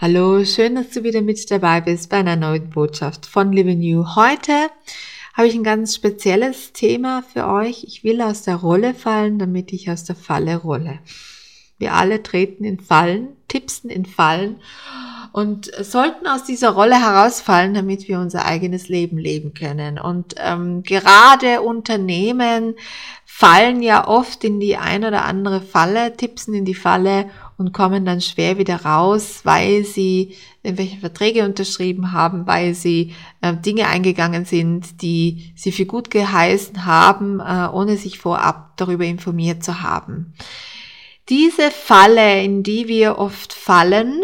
Hallo, schön, dass du wieder mit dabei bist bei einer neuen Botschaft von Living You. Heute habe ich ein ganz spezielles Thema für euch. Ich will aus der Rolle fallen, damit ich aus der Falle rolle. Wir alle treten in Fallen, tippsen in Fallen und sollten aus dieser Rolle herausfallen, damit wir unser eigenes Leben leben können. Und ähm, gerade Unternehmen fallen ja oft in die ein oder andere Falle, tippsen in die Falle und kommen dann schwer wieder raus, weil sie irgendwelche Verträge unterschrieben haben, weil sie äh, Dinge eingegangen sind, die sie für gut geheißen haben, äh, ohne sich vorab darüber informiert zu haben. Diese Falle, in die wir oft fallen,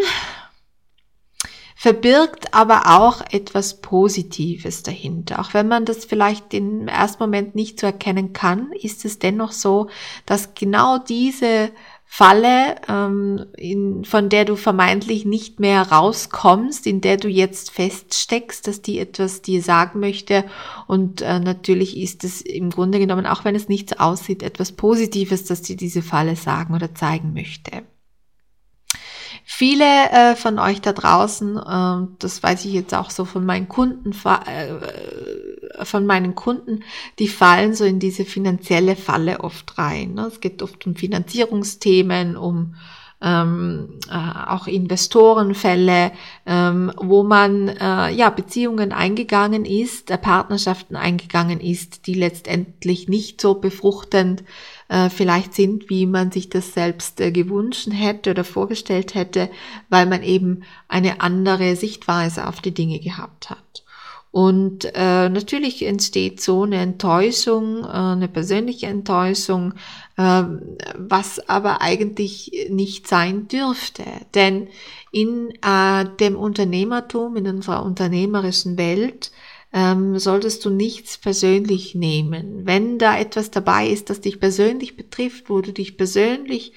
verbirgt aber auch etwas Positives dahinter. Auch wenn man das vielleicht im ersten Moment nicht so erkennen kann, ist es dennoch so, dass genau diese Falle, ähm, in, von der du vermeintlich nicht mehr rauskommst, in der du jetzt feststeckst, dass die etwas dir sagen möchte. Und äh, natürlich ist es im Grunde genommen, auch wenn es nicht so aussieht, etwas Positives, dass dir diese Falle sagen oder zeigen möchte. Viele äh, von euch da draußen, äh, das weiß ich jetzt auch so von meinen Kunden, äh, von meinen Kunden, die fallen so in diese finanzielle Falle oft rein. Ne? Es geht oft um Finanzierungsthemen, um ähm, äh, auch Investorenfälle, ähm, wo man äh, ja Beziehungen eingegangen ist, äh, Partnerschaften eingegangen ist, die letztendlich nicht so befruchtend äh, vielleicht sind, wie man sich das selbst äh, gewünscht hätte oder vorgestellt hätte, weil man eben eine andere Sichtweise auf die Dinge gehabt hat. Und äh, natürlich entsteht so eine Enttäuschung, äh, eine persönliche Enttäuschung, äh, was aber eigentlich nicht sein dürfte. Denn in äh, dem Unternehmertum, in unserer unternehmerischen Welt, ähm, solltest du nichts persönlich nehmen. Wenn da etwas dabei ist, das dich persönlich betrifft, wo du dich persönlich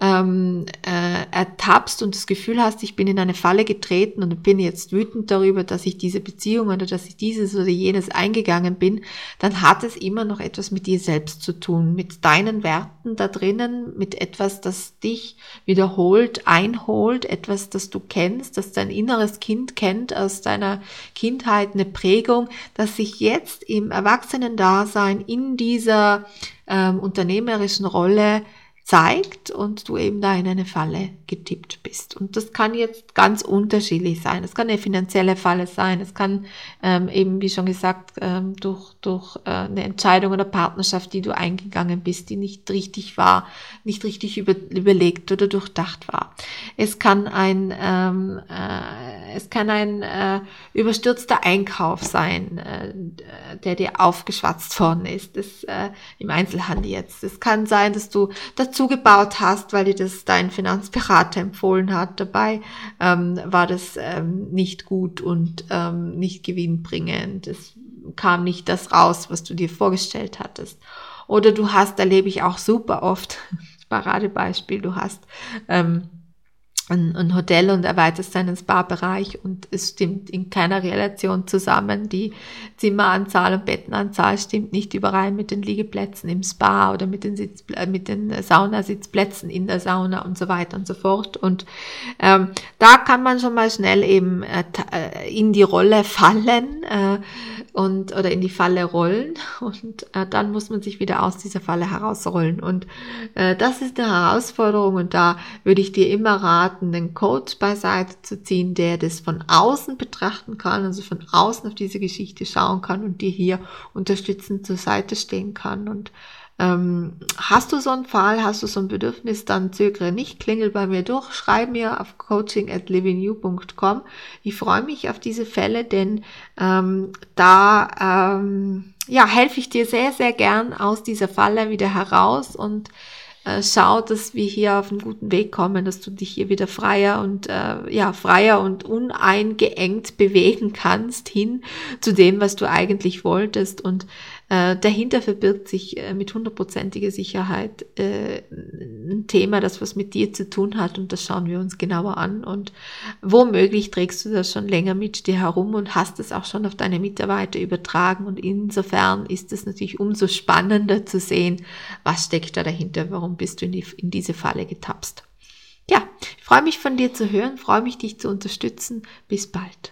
ähm, äh, ertappst und das Gefühl hast, ich bin in eine Falle getreten und bin jetzt wütend darüber, dass ich diese Beziehung oder dass ich dieses oder jenes eingegangen bin, dann hat es immer noch etwas mit dir selbst zu tun, mit deinen Werten da drinnen, mit etwas, das dich wiederholt, einholt, etwas, das du kennst, das dein inneres Kind kennt aus deiner Kindheit, eine Prägung, das sich jetzt im Erwachsenen-Dasein in dieser ähm, unternehmerischen Rolle zeigt und du eben da in eine Falle getippt bist. Und das kann jetzt ganz unterschiedlich sein. Es kann eine finanzielle Falle sein. Es kann ähm, eben, wie schon gesagt, ähm, durch, durch äh, eine Entscheidung oder Partnerschaft, die du eingegangen bist, die nicht richtig war, nicht richtig über, überlegt oder durchdacht war. Es kann ein, ähm, äh, es kann ein äh, überstürzter Einkauf sein, äh, der dir aufgeschwatzt worden ist. Das, äh, Im Einzelhandel jetzt. Es kann sein, dass du dazu gebaut hast, weil dir das dein Finanzberater empfohlen hat. Dabei ähm, war das ähm, nicht gut und ähm, nicht gewinnbringend. Es kam nicht das raus, was du dir vorgestellt hattest. Oder du hast, erlebe ich auch super oft, Paradebeispiel, du hast ähm, ein, ein Hotel und erweiterst deinen Spa-Bereich und es stimmt in keiner Relation zusammen. Die Zimmeranzahl und Bettenanzahl stimmt nicht überein mit den Liegeplätzen im Spa oder mit den, Sitz, äh, mit den Saunasitzplätzen in der Sauna und so weiter und so fort. Und ähm, da kann man schon mal schnell eben äh, äh in die Rolle fallen äh, und oder in die Falle rollen und äh, dann muss man sich wieder aus dieser Falle herausrollen. Und äh, das ist eine Herausforderung und da würde ich dir immer raten, raten, den Coach beiseite zu ziehen, der das von außen betrachten kann, also von außen auf diese Geschichte schauen kann und dir hier unterstützend zur Seite stehen kann. Und ähm, hast du so einen Fall, hast du so ein Bedürfnis, dann zögere nicht, klingel bei mir durch, schreib mir auf coaching at livingyou.com. Ich freue mich auf diese Fälle, denn ähm, da ähm, ja, helfe ich dir sehr, sehr gern aus dieser Falle wieder heraus und äh, schau, dass wir hier auf einen guten Weg kommen, dass du dich hier wieder freier und äh, ja freier und uneingeengt bewegen kannst hin zu dem, was du eigentlich wolltest. Und äh, dahinter verbirgt sich äh, mit hundertprozentiger Sicherheit äh, ein Thema, das was mit dir zu tun hat und das schauen wir uns genauer an und womöglich trägst du das schon länger mit dir herum und hast es auch schon auf deine Mitarbeiter übertragen und insofern ist es natürlich umso spannender zu sehen, was steckt da dahinter, warum bist du in, die, in diese Falle getapst. Ja, ich freue mich von dir zu hören, freue mich dich zu unterstützen. Bis bald.